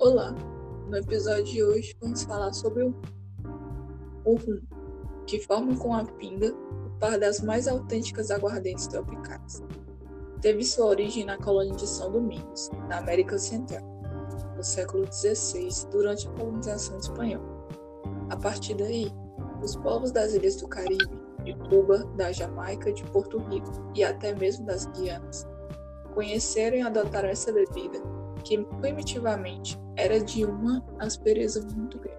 Olá! No episódio de hoje vamos falar sobre o, o rum, que forma com a pinga o par das mais autênticas aguardentes tropicais. Teve sua origem na colônia de São Domingos, na América Central, no século XVI, durante a colonização espanhola. A partir daí, os povos das ilhas do Caribe, de Cuba, da Jamaica, de Porto Rico e até mesmo das Guianas, conheceram e adotaram essa bebida que primitivamente era de uma aspereza muito grande.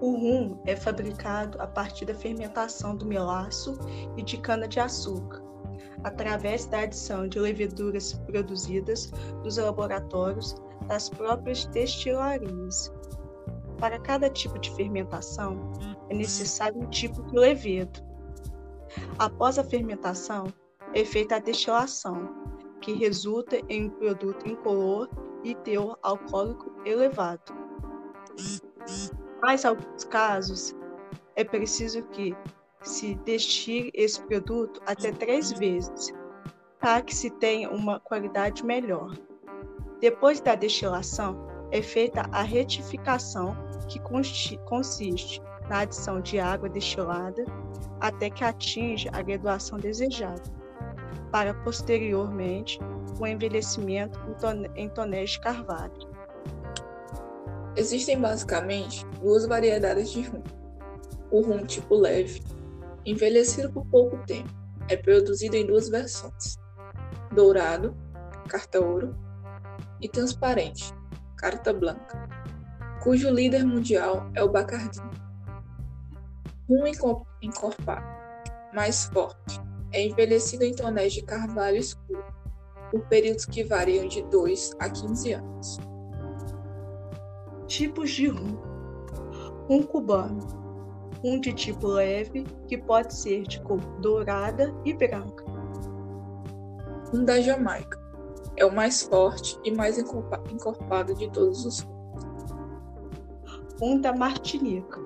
O rum é fabricado a partir da fermentação do melaço e de cana-de-açúcar, através da adição de leveduras produzidas nos laboratórios das próprias destilarias. Para cada tipo de fermentação, é necessário um tipo de levedo. Após a fermentação, é feita a destilação, que resulta em um produto incolor e teor alcoólico elevado. Mas, em alguns casos, é preciso que se destile esse produto até três vezes, para que se tenha uma qualidade melhor. Depois da destilação, é feita a retificação, que consiste na adição de água destilada até que atinja a graduação desejada para posteriormente o envelhecimento em tonéis de carvalho. Existem basicamente duas variedades de rum. O rum tipo leve, envelhecido por pouco tempo, é produzido em duas versões: dourado, carta ouro, e transparente, carta branca, cujo líder mundial é o Bacardi. Rum encorpado, mais forte, é envelhecido em tonéis de carvalho escuro, por períodos que variam de 2 a 15 anos. Tipos de rum: rum cubano, rum de tipo leve, que pode ser de cor dourada e branca. Rum da Jamaica é o mais forte e mais encorpado de todos os rums. Rum da Martinica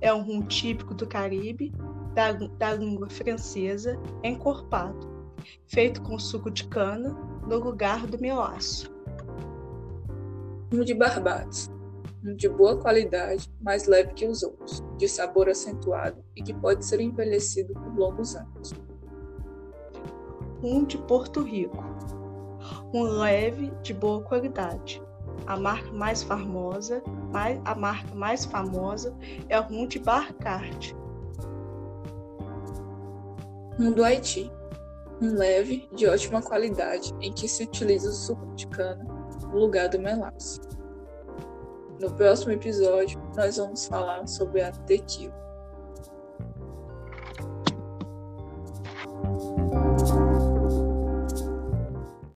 é um rum típico do Caribe da, da língua francesa encorpado, feito com suco de cana no lugar do melaço. Um de Barbados. Um de boa qualidade, mais leve que os outros, de sabor acentuado e que pode ser envelhecido por longos anos. Um de Porto Rico. Um leve, de boa qualidade. A marca mais famosa, mais, a marca mais famosa é o rum de Barcarte, um do Haiti, um leve de ótima qualidade em que se utiliza o suco de cana no lugar do melaço. No próximo episódio, nós vamos falar sobre a tequila.